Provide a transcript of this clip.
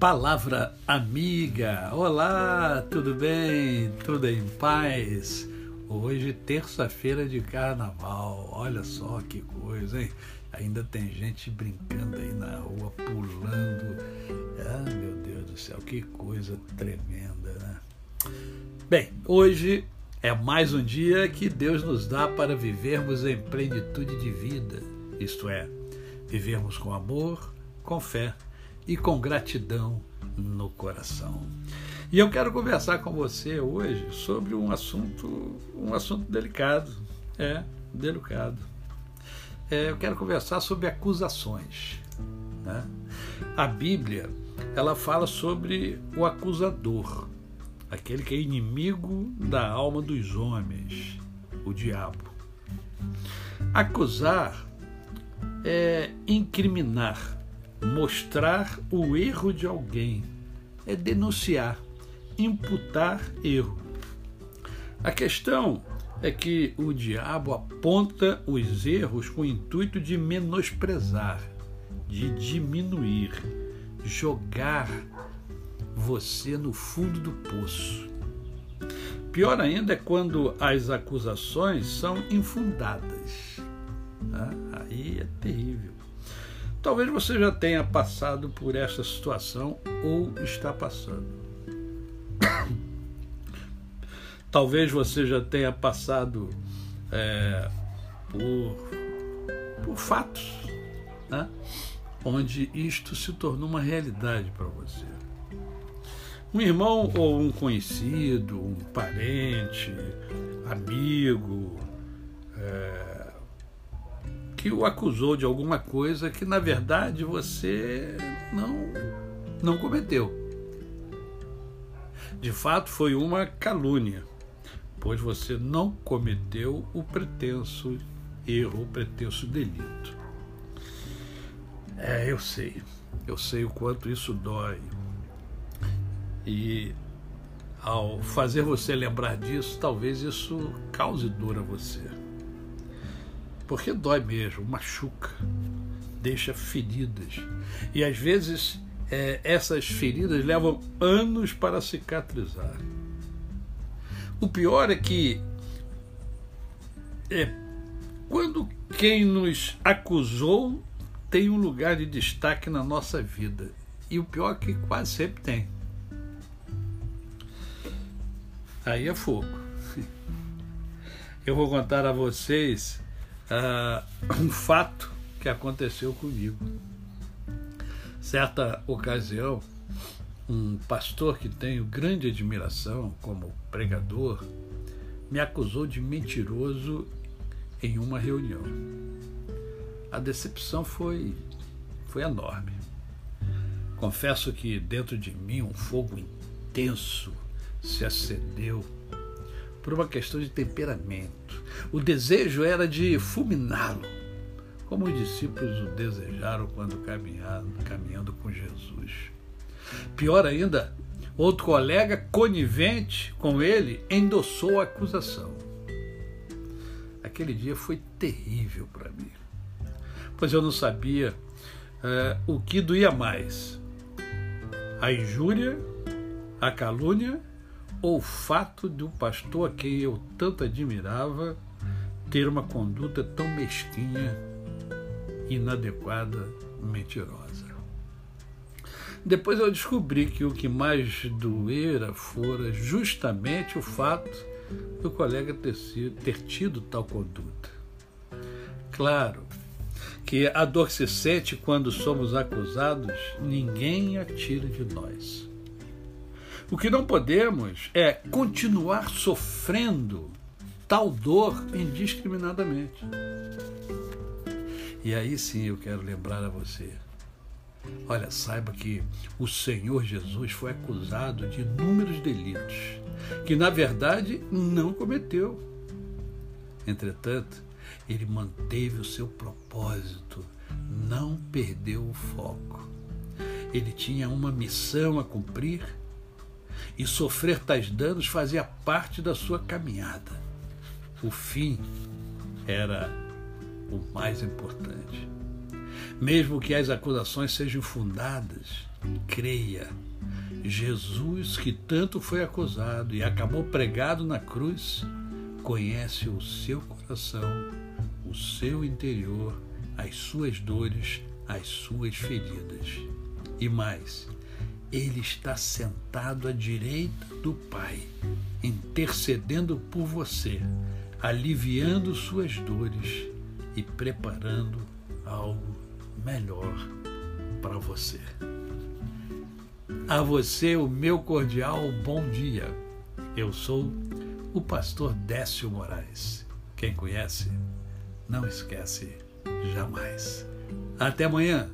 Palavra amiga. Olá, tudo bem? Tudo em paz? Hoje, terça-feira de carnaval. Olha só que coisa, hein? Ainda tem gente brincando aí na rua, pulando. Ah, meu Deus do céu, que coisa tremenda, né? Bem, hoje é mais um dia que Deus nos dá para vivermos em plenitude de vida, isto é, vivermos com amor, com fé e com gratidão no coração. E eu quero conversar com você hoje sobre um assunto, um assunto delicado, é delicado. É, eu quero conversar sobre acusações. Né? A Bíblia ela fala sobre o acusador, aquele que é inimigo da alma dos homens, o diabo. Acusar é incriminar Mostrar o erro de alguém é denunciar, imputar erro. A questão é que o diabo aponta os erros com o intuito de menosprezar, de diminuir, jogar você no fundo do poço. Pior ainda é quando as acusações são infundadas. Ah, aí é terrível. Talvez você já tenha passado por essa situação ou está passando. Talvez você já tenha passado é, por, por fatos, né? onde isto se tornou uma realidade para você. Um irmão ou um conhecido, um parente, amigo, é, que o acusou de alguma coisa que na verdade você não não cometeu. De fato, foi uma calúnia, pois você não cometeu o pretenso erro, o pretenso delito. É, eu sei. Eu sei o quanto isso dói. E ao fazer você lembrar disso, talvez isso cause dor a você. Porque dói mesmo, machuca, deixa feridas. E às vezes é, essas feridas levam anos para cicatrizar. O pior é que é, quando quem nos acusou tem um lugar de destaque na nossa vida. E o pior é que quase sempre tem. Aí é fogo. Eu vou contar a vocês uh, um fato que aconteceu comigo. Certa ocasião, um pastor que tenho grande admiração como pregador me acusou de mentiroso em uma reunião. A decepção foi, foi enorme. Confesso que dentro de mim um fogo intenso se acendeu por uma questão de temperamento. O desejo era de fulminá-lo, como os discípulos o desejaram quando caminhando com Jesus. Pior ainda, outro colega conivente com ele endossou a acusação. Aquele dia foi terrível para mim, pois eu não sabia uh, o que doía mais: a injúria, a calúnia ou o fato de um pastor a quem eu tanto admirava ter uma conduta tão mesquinha, inadequada, mentirosa. Depois eu descobri que o que mais doera fora justamente o fato do colega ter, sido, ter tido tal conduta. Claro que a dor se sente quando somos acusados, ninguém a tira de nós. O que não podemos é continuar sofrendo tal dor indiscriminadamente. E aí sim eu quero lembrar a você. Olha, saiba que o Senhor Jesus foi acusado de inúmeros delitos que, na verdade, não cometeu. Entretanto, ele manteve o seu propósito, não perdeu o foco. Ele tinha uma missão a cumprir e sofrer tais danos fazia parte da sua caminhada. O fim era o mais importante. Mesmo que as acusações sejam fundadas, creia. Jesus, que tanto foi acusado e acabou pregado na cruz, conhece o seu coração, o seu interior, as suas dores, as suas feridas. E mais, ele está sentado à direita do Pai, intercedendo por você, aliviando suas dores e preparando algo melhor para você. A você o meu cordial bom dia. Eu sou o pastor Décio Moraes. Quem conhece, não esquece jamais. Até amanhã.